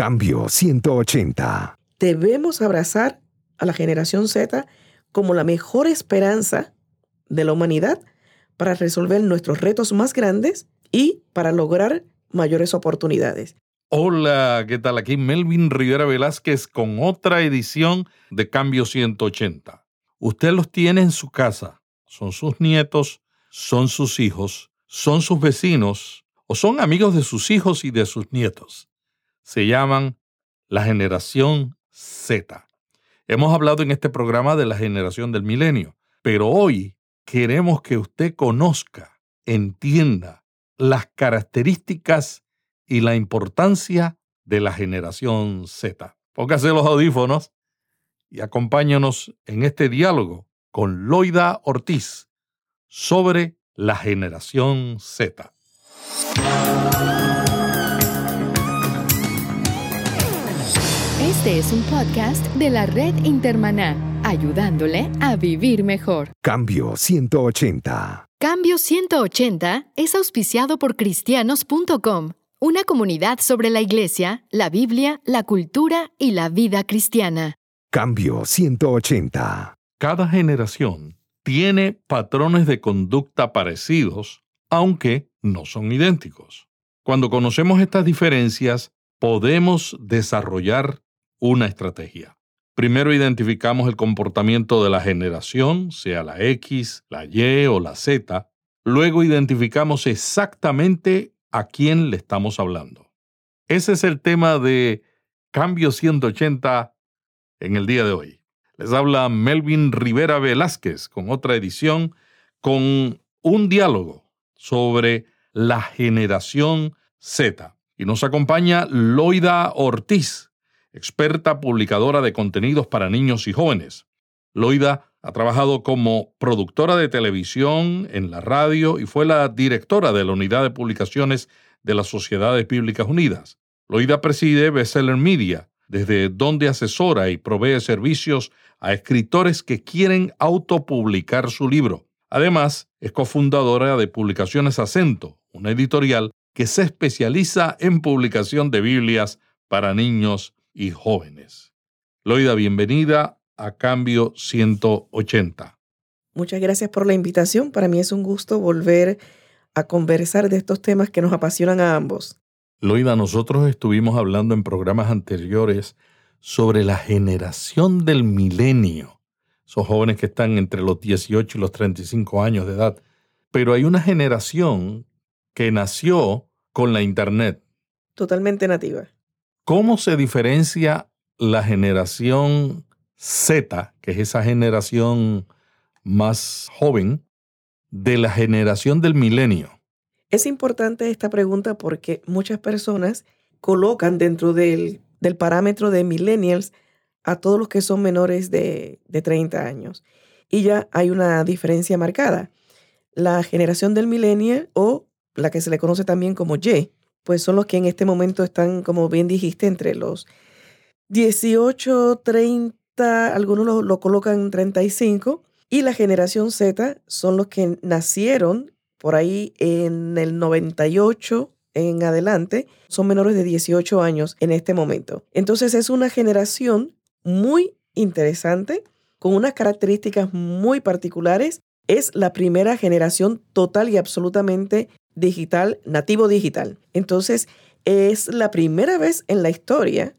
Cambio 180. Debemos abrazar a la generación Z como la mejor esperanza de la humanidad para resolver nuestros retos más grandes y para lograr mayores oportunidades. Hola, ¿qué tal? Aquí Melvin Rivera Velázquez con otra edición de Cambio 180. Usted los tiene en su casa, son sus nietos, son sus hijos, son sus vecinos o son amigos de sus hijos y de sus nietos. Se llaman la generación Z. Hemos hablado en este programa de la generación del milenio, pero hoy queremos que usted conozca, entienda las características y la importancia de la generación Z. Póngase los audífonos y acompáñanos en este diálogo con Loida Ortiz sobre la generación Z. Este es un podcast de la red Intermaná, ayudándole a vivir mejor. Cambio 180. Cambio 180 es auspiciado por cristianos.com, una comunidad sobre la iglesia, la Biblia, la cultura y la vida cristiana. Cambio 180. Cada generación tiene patrones de conducta parecidos, aunque no son idénticos. Cuando conocemos estas diferencias, podemos desarrollar una estrategia. Primero identificamos el comportamiento de la generación, sea la X, la Y o la Z. Luego identificamos exactamente a quién le estamos hablando. Ese es el tema de Cambio 180 en el día de hoy. Les habla Melvin Rivera Velázquez con otra edición, con un diálogo sobre la generación Z. Y nos acompaña Loida Ortiz, experta publicadora de contenidos para niños y jóvenes. Loida ha trabajado como productora de televisión en la radio y fue la directora de la unidad de publicaciones de las Sociedades Bíblicas Unidas. Loida preside Bestseller Media, desde donde asesora y provee servicios a escritores que quieren autopublicar su libro. Además, es cofundadora de Publicaciones Acento, una editorial que se especializa en publicación de Biblias para niños y jóvenes. Loida, bienvenida a Cambio 180. Muchas gracias por la invitación. Para mí es un gusto volver a conversar de estos temas que nos apasionan a ambos. Loida, nosotros estuvimos hablando en programas anteriores sobre la generación del milenio, esos jóvenes que están entre los 18 y los 35 años de edad. Pero hay una generación que nació con la Internet. Totalmente nativa. ¿Cómo se diferencia la generación Z, que es esa generación más joven, de la generación del milenio? Es importante esta pregunta porque muchas personas colocan dentro del, del parámetro de millennials a todos los que son menores de, de 30 años. Y ya hay una diferencia marcada. La generación del millennial o la que se le conoce también como Y, pues son los que en este momento están, como bien dijiste, entre los 18, 30, algunos lo, lo colocan en 35, y la generación Z son los que nacieron por ahí en el 98 en adelante, son menores de 18 años en este momento. Entonces es una generación muy interesante, con unas características muy particulares. Es la primera generación total y absolutamente digital, nativo digital. Entonces, es la primera vez en la historia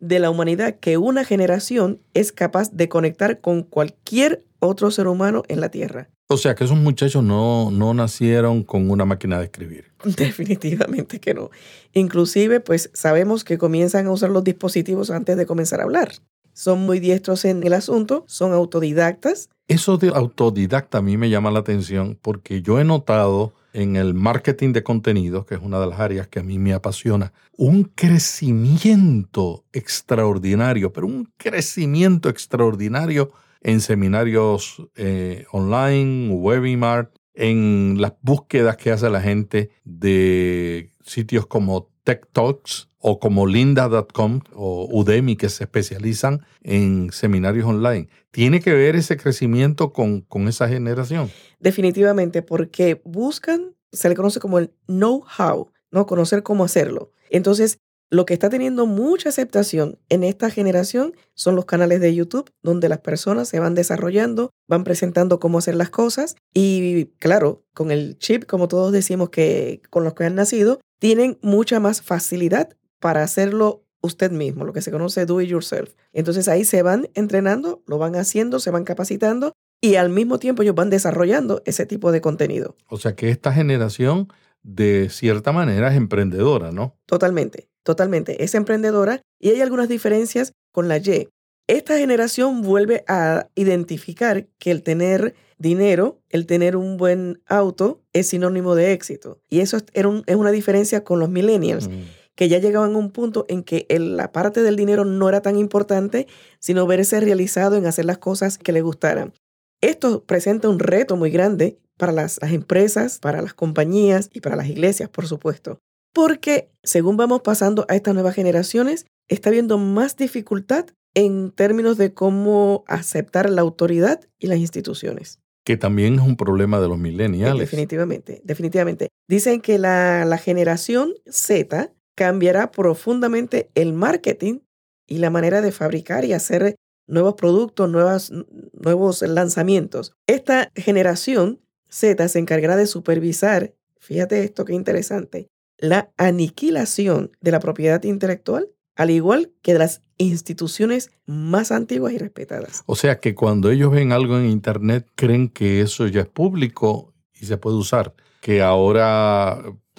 de la humanidad que una generación es capaz de conectar con cualquier otro ser humano en la Tierra. O sea que esos muchachos no, no nacieron con una máquina de escribir. Definitivamente que no. Inclusive, pues sabemos que comienzan a usar los dispositivos antes de comenzar a hablar. Son muy diestros en el asunto, son autodidactas. Eso de autodidacta a mí me llama la atención porque yo he notado en el marketing de contenidos, que es una de las áreas que a mí me apasiona, un crecimiento extraordinario, pero un crecimiento extraordinario en seminarios eh, online, webinar, en las búsquedas que hace la gente de sitios como Tech Talks o como linda.com o Udemy que se especializan en seminarios online. ¿Tiene que ver ese crecimiento con, con esa generación? Definitivamente, porque buscan, se le conoce como el know-how, ¿no? Conocer cómo hacerlo. Entonces, Lo que está teniendo mucha aceptación en esta generación son los canales de YouTube, donde las personas se van desarrollando, van presentando cómo hacer las cosas y claro, con el chip, como todos decimos que con los que han nacido, tienen mucha más facilidad para hacerlo usted mismo, lo que se conoce do it yourself. Entonces ahí se van entrenando, lo van haciendo, se van capacitando y al mismo tiempo ellos van desarrollando ese tipo de contenido. O sea que esta generación de cierta manera es emprendedora, ¿no? Totalmente, totalmente. Es emprendedora y hay algunas diferencias con la Y. Esta generación vuelve a identificar que el tener dinero, el tener un buen auto, es sinónimo de éxito. Y eso es, es una diferencia con los millennials. Mm. que ya llegaban a un punto en que la parte del dinero no era tan importante, sino verse realizado en hacer las cosas que le gustaran. Esto presenta un reto muy grande para las, empresas, para las compañías y para las iglesias, por supuesto. Porque según vamos pasando a estas nuevas generaciones, está habiendo más dificultad en términos de cómo aceptar la autoridad y las instituciones. Que también es un problema de los millennials. Definitivamente, definitivamente. Dicen que la, la generación Z cambiará profundamente el marketing y la manera de fabricar y hacer nuevos productos, nuevas, nuevos lanzamientos. Esta generación Z se encargará de supervisar, fíjate esto qué interesante, la aniquilación de la propiedad intelectual, al igual que de las instituciones más antiguas y respetadas. O sea que cuando ellos ven algo en Internet, creen que eso ya es público y se puede usar, que ahora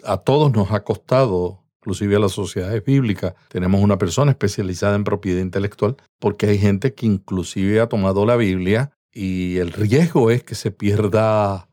a todos nos ha costado inclusive a las sociedades bíblicas, tenemos una persona especializada en propiedad intelectual, porque hay gente que inclusive ha tomado la Biblia y el riesgo es que se pierda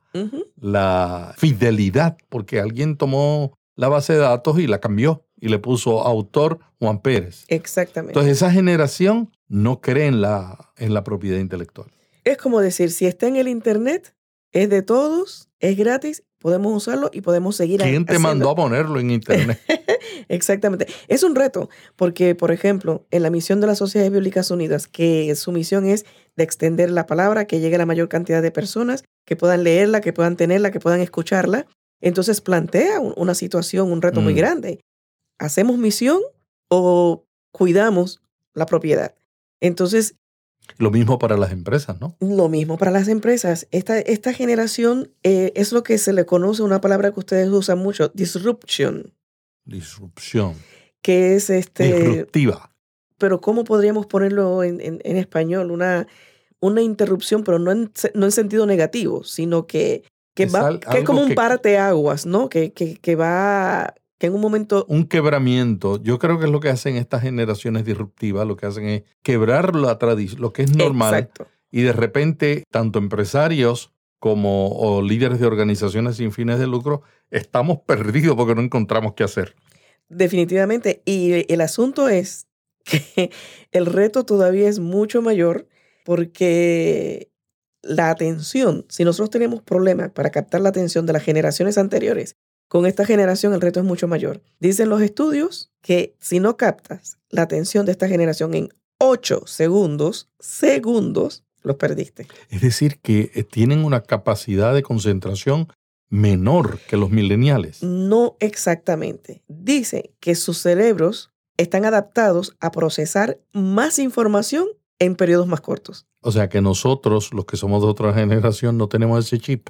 la fidelidad, porque alguien tomó la base de datos y la cambió y le puso autor Juan Pérez. Exactamente. Entonces esa generación no cree en la, en la propiedad intelectual. Es como decir, si está en el Internet, es de todos, es gratis podemos usarlo y podemos seguir ¿Quién te mandó a ponerlo en Internet? Exactamente. Es un reto, porque, por ejemplo, en la misión de las Sociedades Bíblicas Unidas, que su misión es de extender la palabra, que llegue a la mayor cantidad de personas, que puedan leerla, que puedan tenerla, que puedan escucharla, entonces plantea una situación, un reto muy mm. grande. ¿Hacemos misión o cuidamos la propiedad? Entonces, lo mismo para las empresas, ¿no? Lo mismo para las empresas. Esta, esta generación eh, es lo que se le conoce, una palabra que ustedes usan mucho, disruption. Disrupción. Que es este... Disruptiva. Pero ¿cómo podríamos ponerlo en, en, español? Una, una interrupción, pero no en, no en sentido negativo, sino que, que, va, que es como un parteaguas, ¿no? Que, que, que va que en un momento... Un quebramiento. Yo creo que es lo que hacen estas generaciones disruptivas, lo que hacen es quebrar la tradición, lo que es normal. Exacto. Y de repente, tanto empresarios como o líderes de organizaciones sin fines de lucro, estamos perdidos porque no encontramos qué hacer. Definitivamente. Y el asunto es que el reto todavía es mucho mayor porque la atención, si nosotros tenemos problemas para captar la atención de las generaciones anteriores, con esta generación el reto es mucho mayor. Dicen los estudios que si no captas la atención de esta generación en 8 segundos, segundos, los perdiste. Es decir, que eh, tienen una capacidad de concentración menor que los mileniales. No exactamente. Dice que sus cerebros están adaptados a procesar más información en periodos más cortos. O sea que nosotros, los que somos de otra generación, no tenemos ese chip.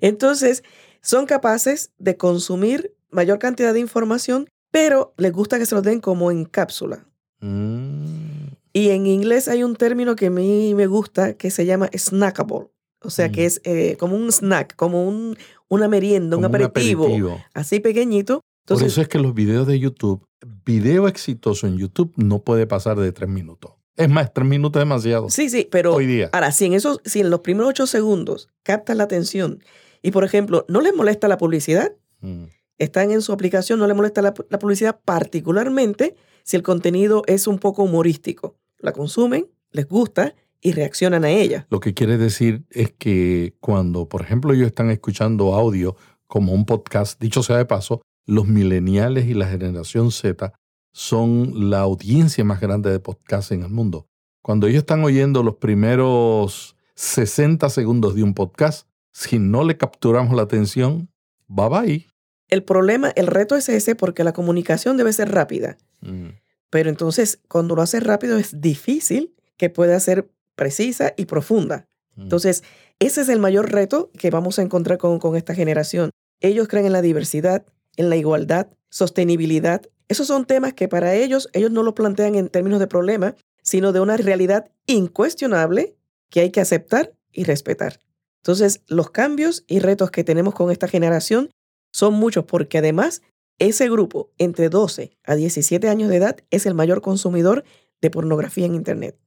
Entonces, son capaces de consumir mayor cantidad de información, pero les gusta que se lo den como en cápsula. Mm. Y en inglés hay un término que a mí me gusta que se llama snackable. O sea, que mm. es eh, como un snack, como un, una merienda, un aperitivo, así pequeñito. Por eso es que los videos de YouTube, video exitoso en YouTube no puede pasar de tres minutos. Es más, tres minutos es demasiado. Sí, sí, pero hoy día. Ahora, si en, esos, si en los primeros ocho segundos captas la atención y, por ejemplo, no les molesta la publicidad, mm. están en su aplicación, no les molesta la, publicidad, particularmente si el contenido es un poco humorístico. La consumen, les gusta y reaccionan a ella. Lo que quiere decir es que cuando, por ejemplo, ellos están escuchando audio como un podcast, dicho sea de paso, los mileniales y la generación Z son la audiencia más grande de podcast en el mundo. Cuando ellos están oyendo los primeros 60 segundos de un podcast, si no le capturamos la atención, bye bye. El problema, el reto es ese porque la comunicación debe ser rápida. Mm. Pero entonces, cuando lo haces rápido, es difícil que pueda ser precisa y profunda. Mm. Entonces, ese es el mayor reto que vamos a encontrar con, con esta generación. Ellos creen en la diversidad, en la igualdad, sostenibilidad. Esos son temas que para ellos, ellos no lo plantean en términos de problema, sino de una realidad incuestionable que hay que aceptar y respetar. Entonces, los cambios y retos que tenemos con esta generación son muchos porque además ese grupo entre 12 a 17 años de edad es el mayor consumidor de pornografía en Internet.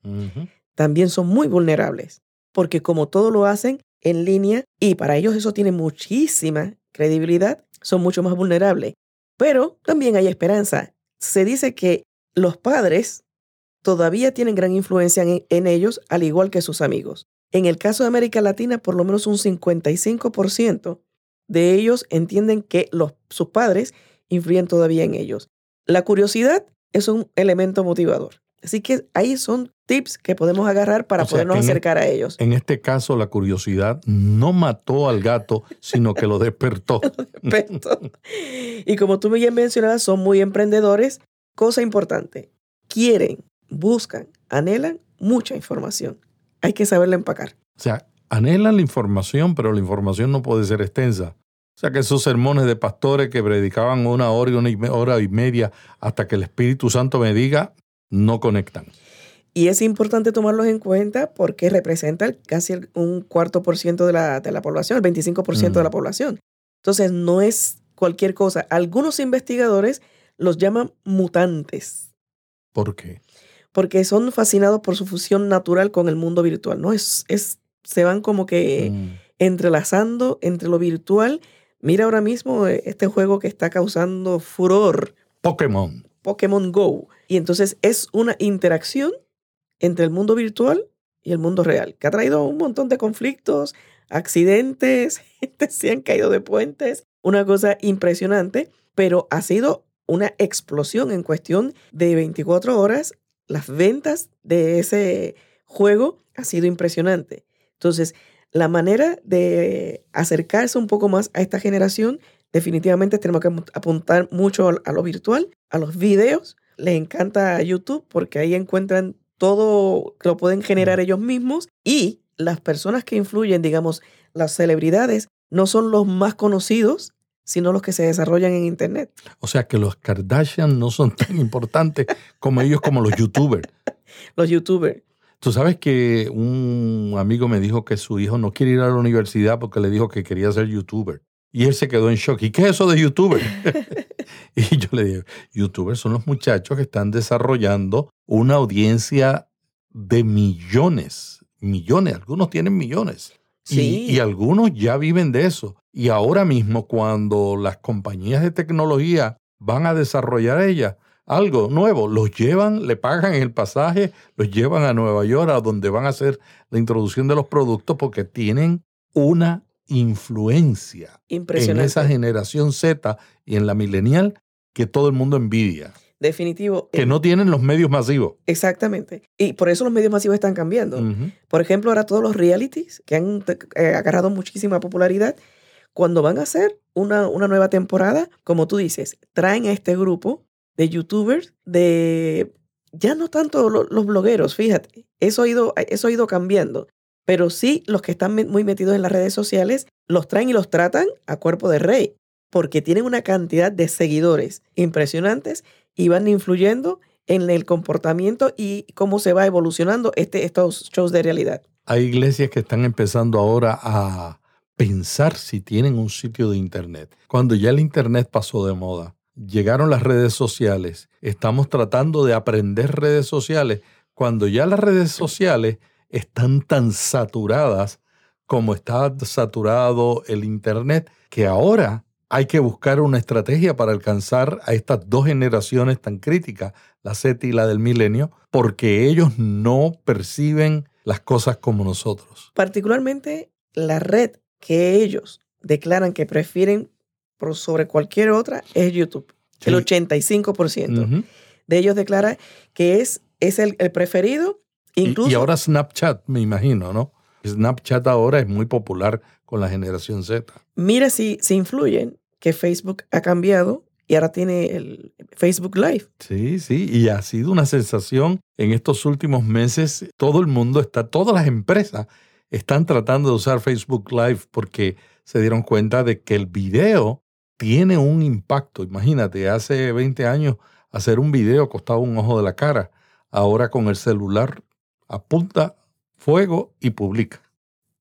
También son muy vulnerables porque como todo lo hacen en línea y para ellos eso tiene muchísima credibilidad, son mucho más vulnerables. Pero también hay esperanza. Se dice que los padres todavía tienen gran influencia en, ellos, al igual que sus amigos. En el caso de América Latina, por lo menos un 55% de ellos entienden que los, sus padres influyen todavía en ellos. La curiosidad es un elemento motivador. Así que ahí son tips que podemos agarrar para O sea, podernos en acercar a ellos. En este caso, la curiosidad no mató al gato, sino que lo despertó. Perfecto. y como tú bien mencionabas, son muy emprendedores. Cosa importante, quieren, buscan, anhelan mucha información. Hay que saberla empacar. O sea, anhelan la información, pero la información no puede ser extensa. O sea, que esos sermones de pastores que predicaban una hora y una me- hora y media hasta que el Espíritu Santo me diga, no conectan. Y es importante tomarlos en cuenta porque representan casi un cuarto por ciento de la, de la población, el 25% de la Mm. población. Entonces, no es cualquier cosa. Algunos investigadores los llaman mutantes ¿Por qué? porque son fascinados por su fusión natural con el mundo virtual, ¿no? Es, es, se van como que Mm. entrelazando entre lo virtual. Mira ahora mismo eh, este juego que está causando furor, Pokémon. Pokémon Go. Y entonces es una interacción entre el mundo virtual y el mundo real, que ha traído un montón de conflictos, accidentes, gente se han caído de puentes, una cosa impresionante, pero ha sido una explosión en cuestión de 24 horas. Las ventas de ese juego ha sido impresionante. Entonces, la manera de acercarse un poco más a esta generación, definitivamente tenemos que apuntar mucho a lo virtual, a los videos. Les encanta YouTube porque ahí encuentran todo que lo pueden generar ellos mismos y las personas que influyen, digamos, las celebridades, no son los más conocidos, sino los que se desarrollan en Internet. O sea, que los Kardashian no son tan importantes como ellos, como los YouTubers. Los YouTubers. Tú sabes que un amigo me dijo que su hijo no quiere ir a la universidad porque le dijo que quería ser youtuber. Y él se quedó en shock. ¿Y qué es eso de youtuber? y yo le dije, youtubers son los muchachos que están desarrollando una audiencia de millones, millones, algunos tienen millones. Y- Sí. Y, algunos ya viven de eso. Y ahora mismo cuando las compañías de tecnología van a desarrollar ellas algo nuevo, los llevan, le pagan el pasaje, los llevan a Nueva York, a donde van a hacer la introducción de los productos, porque tienen una influencia en esa generación Z y en la millennial que todo el mundo envidia, Definitivo. que Eh, no tienen los medios masivos. Exactamente. Y por eso los medios masivos están cambiando. Por ejemplo, ahora todos los realities que han eh, agarrado muchísima popularidad, cuando van a hacer una, una nueva temporada, como tú dices, traen a este grupo de youtubers, de ya no tanto lo- los blogueros, fíjate, eso ha, ido, eso ha ido cambiando, pero sí los que están muy metidos en las redes sociales, los traen y los tratan a cuerpo de rey, porque tienen una cantidad de seguidores impresionantes y van influyendo en el comportamiento y cómo se va evolucionando este, estos shows de realidad. Hay iglesias que están empezando ahora a pensar si tienen un sitio de internet. Cuando ya el internet pasó de moda, llegaron las redes sociales, estamos tratando de aprender redes sociales, cuando ya las redes sociales están tan saturadas como está saturado el internet, que ahora hay que buscar una estrategia para alcanzar a estas dos generaciones tan críticas, la Z y la del milenio, porque ellos no perciben las cosas como nosotros. Particularmente la red que ellos declaran que prefieren por sobre cualquier otra es YouTube. El Sí. 85% Ujú. de ellos declara que es, es el, el preferido. Y- Incluso Y, ahora Snapchat, me imagino, ¿no? Snapchat ahora es muy popular con la generación Z. mira si, si influyen, que Facebook ha cambiado y ahora tiene el Facebook Live. Sí, sí, y ha sido una sensación en estos últimos meses. Todo el mundo está, todas las empresas están tratando de usar Facebook Live porque se dieron cuenta de que el video tiene un impacto. Imagínate, hace 20 años hacer un video costaba un ojo de la cara. Ahora con el celular apunta fuego y publica.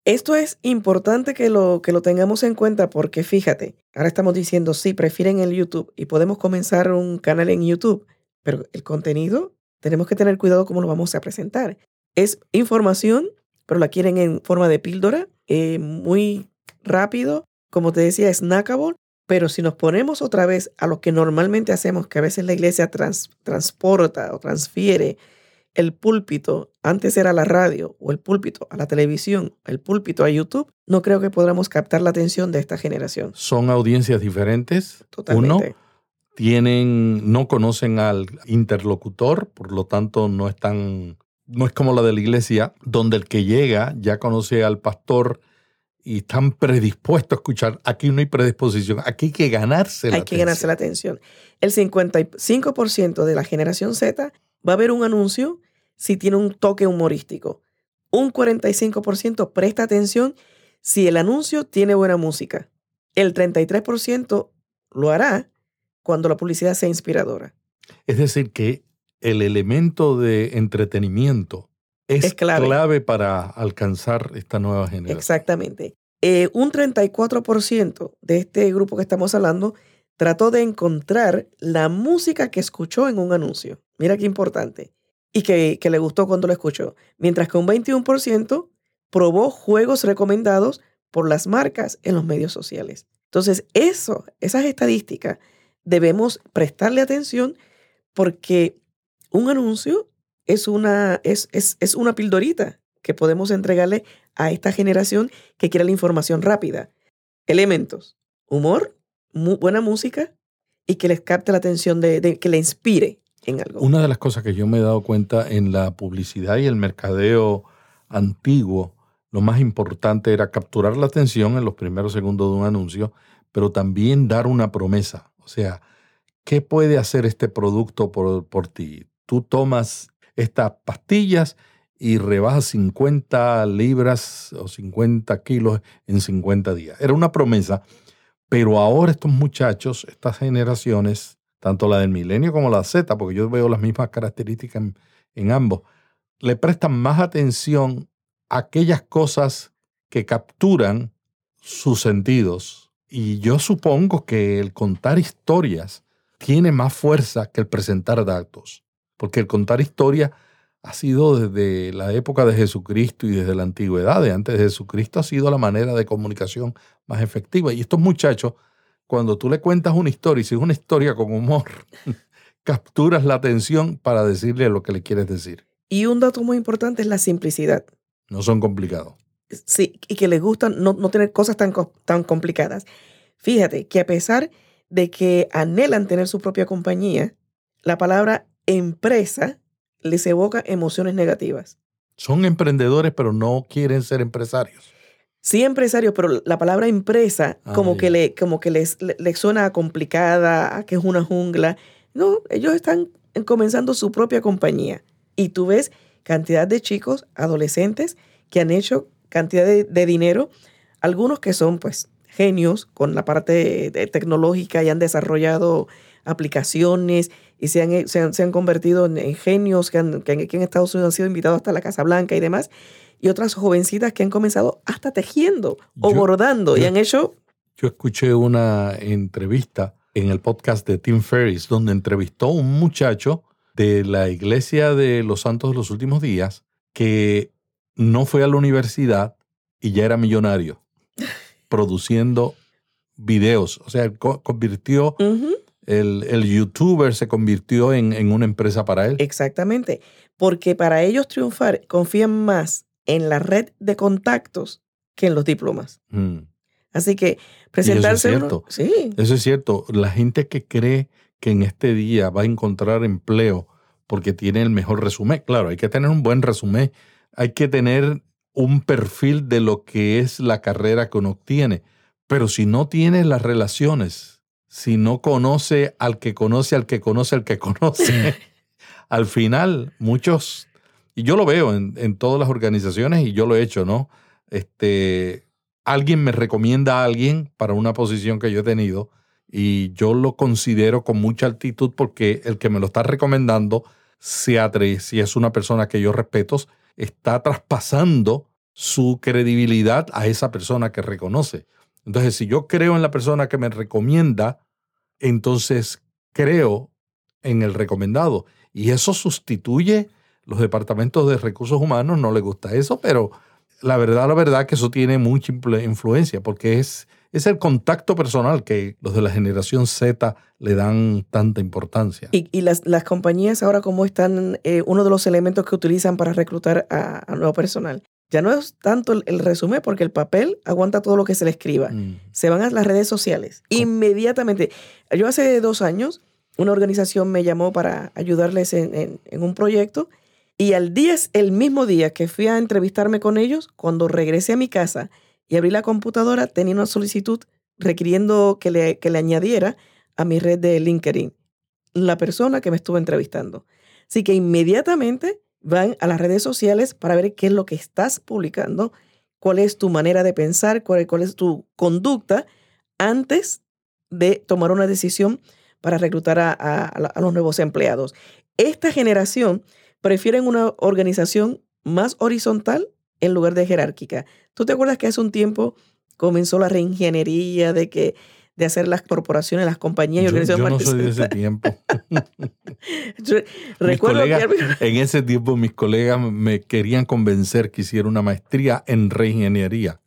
Esto es importante que lo, que lo tengamos en cuenta porque fíjate, ahora estamos diciendo, sí, prefieren el YouTube y podemos comenzar un canal en YouTube, pero el contenido tenemos que tener cuidado cómo lo vamos a presentar. Es información, pero la quieren en forma de píldora, eh, muy rápido, como te decía, snackable, pero si nos ponemos otra vez a lo que normalmente hacemos, que a veces la iglesia transporta o transfiere el púlpito, antes era la radio o el púlpito a la televisión, el púlpito a YouTube, no creo que podamos captar la atención de esta generación. Son audiencias diferentes. Totalmente. Uno, tienen, no conocen al interlocutor, por lo tanto no están, no es como la de la iglesia, donde el que llega ya conoce al pastor y están predispuestos a escuchar. Aquí no hay predisposición, aquí hay que ganarse la Hay que ganarse la atención. El 55% de la generación Z va a ver un anuncio si tiene un toque humorístico. Un 45% presta atención si el anuncio tiene buena música. El 33% lo hará cuando la publicidad sea inspiradora. Es decir, que el elemento de entretenimiento es, clave. para alcanzar esta nueva generación. Exactamente. Eh, un 34% de este grupo que estamos hablando trató de encontrar la música que escuchó en un anuncio. Mira qué importante. Y que, le gustó cuando lo escuchó. Mientras que un 21% probó juegos recomendados por las marcas en los medios sociales. Entonces, eso, esas estadísticas, debemos prestarle atención porque un anuncio es una, es, es, una pildorita que podemos entregarle a esta generación que quiere la información rápida. Elementos, humor, buena música y que les capte la atención, de, que le inspire en algo. Una de las cosas que yo me he dado cuenta en la publicidad y el mercadeo antiguo, lo más importante era capturar la atención en los primeros segundos de un anuncio, pero también dar una promesa. O sea, ¿qué puede hacer este producto por, por ti? Tú tomas estas pastillas y rebajas 50 libras o 50 kilos en 50 días. Era una promesa, pero ahora estos muchachos, estas generaciones, tanto la del milenio como la Z, porque yo veo las mismas características en, ambos, le prestan más atención a aquellas cosas que capturan sus sentidos. Y yo supongo que el contar historias tiene más fuerza que el presentar datos, porque el contar historias ha sido desde la época de Jesucristo y desde la antigüedad, de antes de Jesucristo, ha sido la manera de comunicación más efectiva. Y estos muchachos, cuando tú le cuentas una historia, y si es una historia con humor, capturas la atención para decirle lo que le quieres decir. Y un dato muy importante es la simplicidad. No son complicados. Sí, y que les gusta no, tener cosas tan, tan complicadas. Fíjate que a pesar de que anhelan tener su propia compañía, la palabra empresa les evoca emociones negativas. Son emprendedores, pero no quieren ser empresarios. Sí, empresarios, pero la palabra empresa ah, como, que le, como que les, les suena complicada, que es una jungla. No, ellos están comenzando su propia compañía. Y tú ves cantidad de chicos, adolescentes, que han hecho cantidad de, de dinero, algunos que son pues genios con la parte tecnológica y han desarrollado aplicaciones y se han, se han, convertido en, genios que, aquí en Estados Unidos han sido invitados hasta la Casa Blanca y demás. Y otras jovencitas que han comenzado hasta tejiendo o bordando y han hecho... Yo escuché una entrevista en el podcast de Tim Ferriss donde entrevistó a un muchacho de la Iglesia de los Santos de los Últimos Días que no fue a la universidad y ya era millonario produciendo videos. O sea, convirtió el, youtuber se convirtió en, una empresa para él. Exactamente, porque para ellos triunfar confían más en la red de contactos que en los diplomas. Mm. Así que presentarse. eso es cierto. sí. Eso es cierto. La gente que cree que en este día va a encontrar empleo porque tiene el mejor resumen. Claro, hay que tener un buen resumen. Hay que tener un perfil de lo que es la carrera que uno tiene Pero si no tiene las relaciones, si no conoce al que conoce al que conoce al que conoce, al final muchos, y yo lo veo en, en, todas las organizaciones y yo lo he hecho, ¿no? Este, alguien me recomienda a alguien para una posición que yo he tenido y yo lo considero con mucha altitud porque el que me lo está recomendando se atreve, si es una persona que yo respeto, está traspasando su credibilidad a esa persona que reconoce. Entonces, si yo creo en la persona que me recomienda, entonces creo en el recomendado. Y eso sustituye los departamentos de recursos humanos, no le gusta eso, pero la verdad, la verdad que eso tiene mucha influencia porque es, es el contacto personal que los de la generación Z le dan tanta importancia. Y, las, las, compañías ahora, ¿cómo están? Eh, uno de los elementos que utilizan para reclutar a, nuevo personal. Ya no es tanto el, resumen, porque el papel aguanta todo lo que se le escriba. Mm. Se van a las redes sociales. Inmediatamente. Yo hace dos años, una organización me llamó para ayudarles en, en un proyecto y al día, el mismo día que fui a entrevistarme con ellos, cuando regresé a mi casa y abrí la computadora, tenía una solicitud requiriendo que le, que le añadiera a mi red de LinkedIn la persona que me estuvo entrevistando. Así que inmediatamente van a las redes sociales para ver qué es lo que estás publicando, cuál es tu manera de pensar, cuál, es tu conducta antes de tomar una decisión para reclutar a, a los nuevos empleados. Esta generación prefieren una organización más horizontal en lugar de jerárquica. ¿Tú te acuerdas que hace un tiempo comenzó la reingeniería de que de hacer las corporaciones, las compañías y organizaciones. Yo, no soy de ese tiempo. recuerdo que... En ese tiempo mis colegas me querían convencer que hiciera una maestría en reingeniería.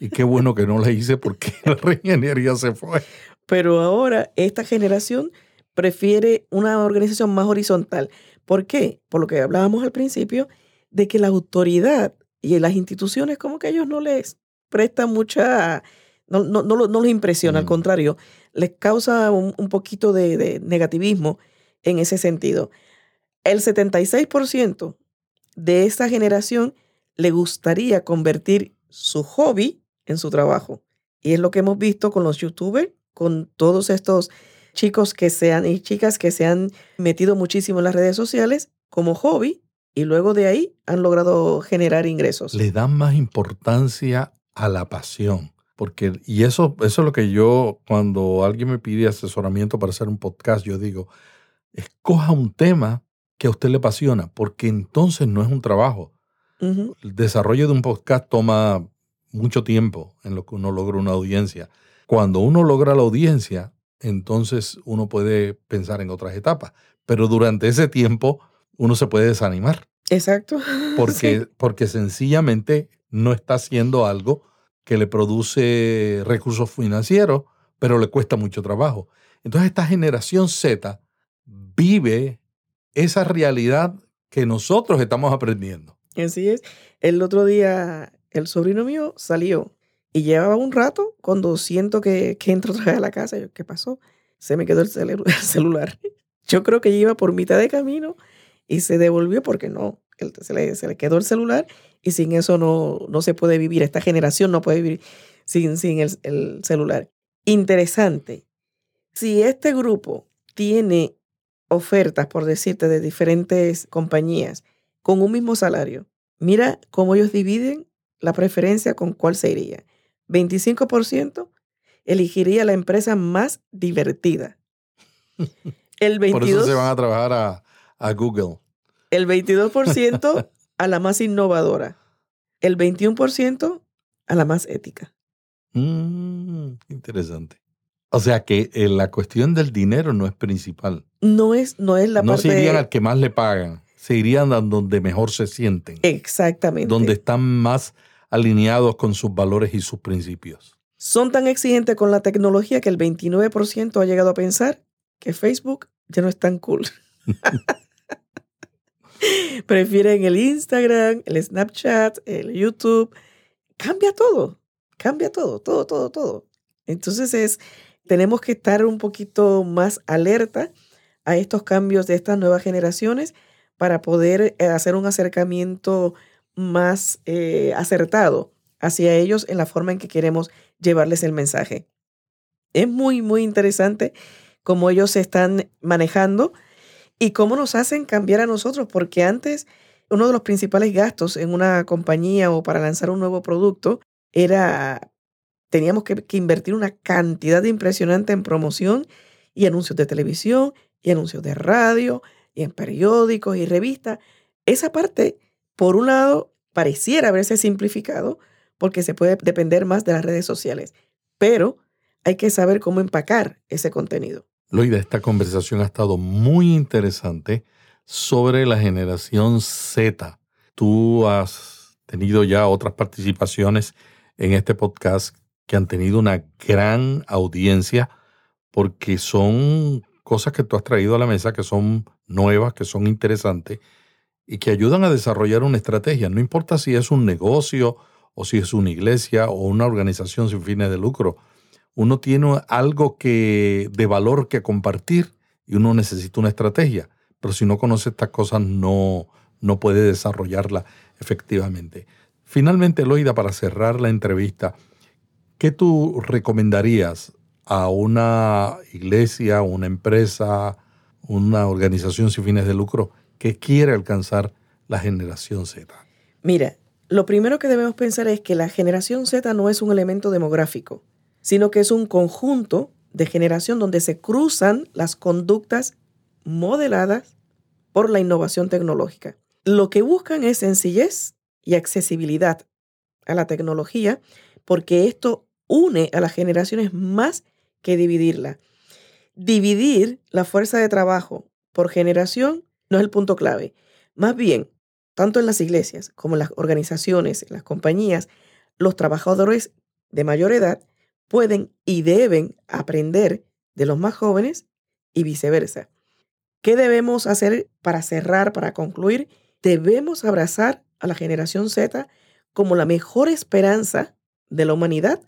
Y qué bueno que no la hice porque la reingeniería se fue. Pero ahora esta generación prefiere una organización más horizontal. ¿Por qué? Por lo que hablábamos al principio, de que la autoridad y las instituciones como que ellos no les prestan mucha, no, no, no, los impresiona, al mm. contrario, les causa un, poquito de, de, negativismo en ese sentido. El 76% de esta generación le gustaría convertir su hobby en su trabajo. Y es lo que hemos visto con los youtubers, con todos estos chicos que sean y chicas que se han metido muchísimo en las redes sociales como hobby y luego de ahí han logrado generar ingresos. Le dan más importancia a la pasión. Porque, y eso, eso es lo que yo, cuando alguien me pide asesoramiento para hacer un podcast, yo digo, escoja un tema que a usted le apasiona, porque entonces no es un trabajo. El desarrollo de un podcast toma mucho tiempo en lo que uno logra una audiencia. Cuando uno logra la audiencia, entonces uno puede pensar en otras etapas. Pero durante ese tiempo uno se puede desanimar. Exacto. Porque, porque sencillamente no está haciendo algo que le produce recursos financieros, pero le cuesta mucho trabajo. Entonces esta generación Z vive esa realidad que nosotros estamos aprendiendo. Así es. El otro día el sobrino mío salió y llevaba un rato cuando siento que, que entro otra vez a la casa. Yo, ¿qué pasó? Se me quedó el, celular. Yo creo que iba por mitad de camino y se devolvió porque no, se le, se le quedó el celular y sin eso no, no se puede vivir. Esta generación no puede vivir sin, sin el, el celular. Interesante. Si este grupo tiene ofertas, por decirte, de diferentes compañías con un mismo salario, mira cómo ellos dividen la preferencia con cuál se iría. 25% elegiría la empresa más divertida. El 22, Por eso se van a trabajar a, Google. El 22% a la más innovadora. El 21% a la más ética. Mm, interesante. O sea que eh, la cuestión del dinero no es principal. No es, no es la no parte. No se irían al que más le pagan, se irían a donde mejor se sienten. Exactamente. Donde están más alineados con sus valores y sus principios. Son tan exigentes con la tecnología que el 29% ha llegado a pensar que Facebook ya no es tan cool. Prefieren el Instagram, el Snapchat, el YouTube. Cambia todo, cambia todo, todo, todo, todo. Entonces es, tenemos que estar un poquito más alerta a estos cambios de estas nuevas generaciones para poder eh, hacer un acercamiento más eh, acertado hacia ellos en la forma en que queremos llevarles el mensaje. Es muy, muy interesante cómo ellos se están manejando y cómo nos hacen cambiar a nosotros, porque antes uno de los principales gastos en una compañía o para lanzar un nuevo producto era, teníamos que, invertir una cantidad impresionante en promoción y anuncios de televisión y anuncios de radio y en periódicos y revistas. Esa parte, por un lado, pareciera haberse simplificado porque se puede depender más de las redes sociales, pero hay que saber cómo empacar ese contenido. Loida, esta conversación ha estado muy interesante sobre la generación Z. Tú has tenido ya otras participaciones en este podcast que han tenido una gran audiencia porque son cosas que tú has traído a la mesa que son nuevas, que son interesantes y que ayudan a desarrollar una estrategia. No importa si es un negocio o si es una iglesia o una organización sin fines de lucro uno tiene algo que, de valor que compartir y uno necesita una estrategia. Pero si no conoce estas cosas, no, no puede desarrollarla efectivamente. Finalmente, Loida, para cerrar la entrevista, ¿qué tú recomendarías a una iglesia, una empresa, una organización sin fines de lucro que quiere alcanzar la generación Z? Mira, lo primero que debemos pensar es que la generación Z no es un elemento demográfico sino que es un conjunto de generación donde se cruzan las conductas modeladas por la innovación tecnológica. Lo que buscan es sencillez y accesibilidad a la tecnología, porque esto une a las generaciones más que dividirla. Dividir la fuerza de trabajo por generación no es el punto clave. Más bien, tanto en las iglesias como en las organizaciones, las compañías, los trabajadores de mayor edad pueden y deben aprender de los más jóvenes y viceversa. ¿Qué debemos hacer para cerrar, para concluir? Debemos abrazar a la generación Z como la mejor esperanza de la humanidad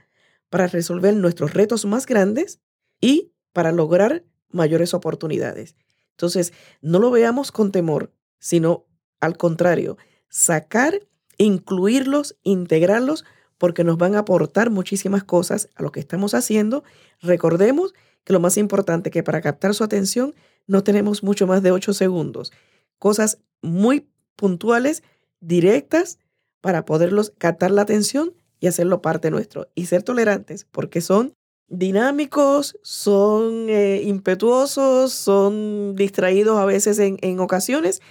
para resolver nuestros retos más grandes y para lograr mayores oportunidades. Entonces, no lo veamos con temor, sino al contrario, sacar, incluirlos, integrarlos porque nos van a aportar muchísimas cosas a lo que estamos haciendo. Recordemos que lo más importante es que para captar su atención no tenemos mucho más de 8 segundos. Cosas muy puntuales, directas, para poderlos captar la atención y hacerlo parte nuestro. Y ser tolerantes, porque son dinámicos, son eh, impetuosos, son distraídos a veces en, en ocasiones,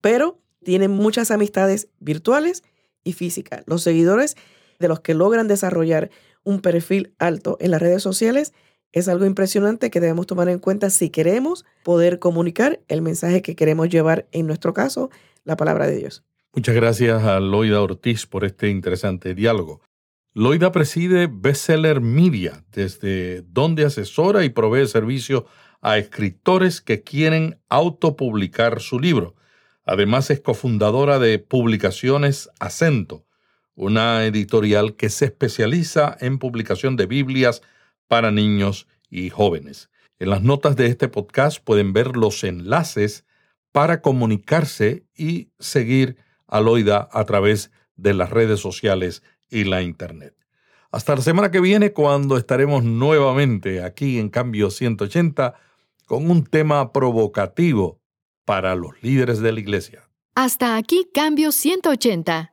pero tienen muchas amistades virtuales y físicas. Los seguidores de los que logran desarrollar un perfil alto en las redes sociales es algo impresionante que debemos tomar en cuenta si queremos poder comunicar el mensaje que queremos llevar, en nuestro caso, la palabra de Dios. Muchas gracias a Loida Ortiz por este interesante diálogo. Loida preside Bestseller Media, desde donde asesora y provee servicio a escritores que quieren autopublicar su libro. Además es cofundadora de Publicaciones Acento, una editorial que se especializa en publicación de Biblias para niños y jóvenes. En las notas de este podcast pueden ver los enlaces para comunicarse y seguir a Loida a través de las redes sociales y la Internet. Hasta la semana que viene cuando estaremos nuevamente aquí en Cambio 180 con un tema provocativo para los líderes de la Iglesia. Hasta aquí Cambio 180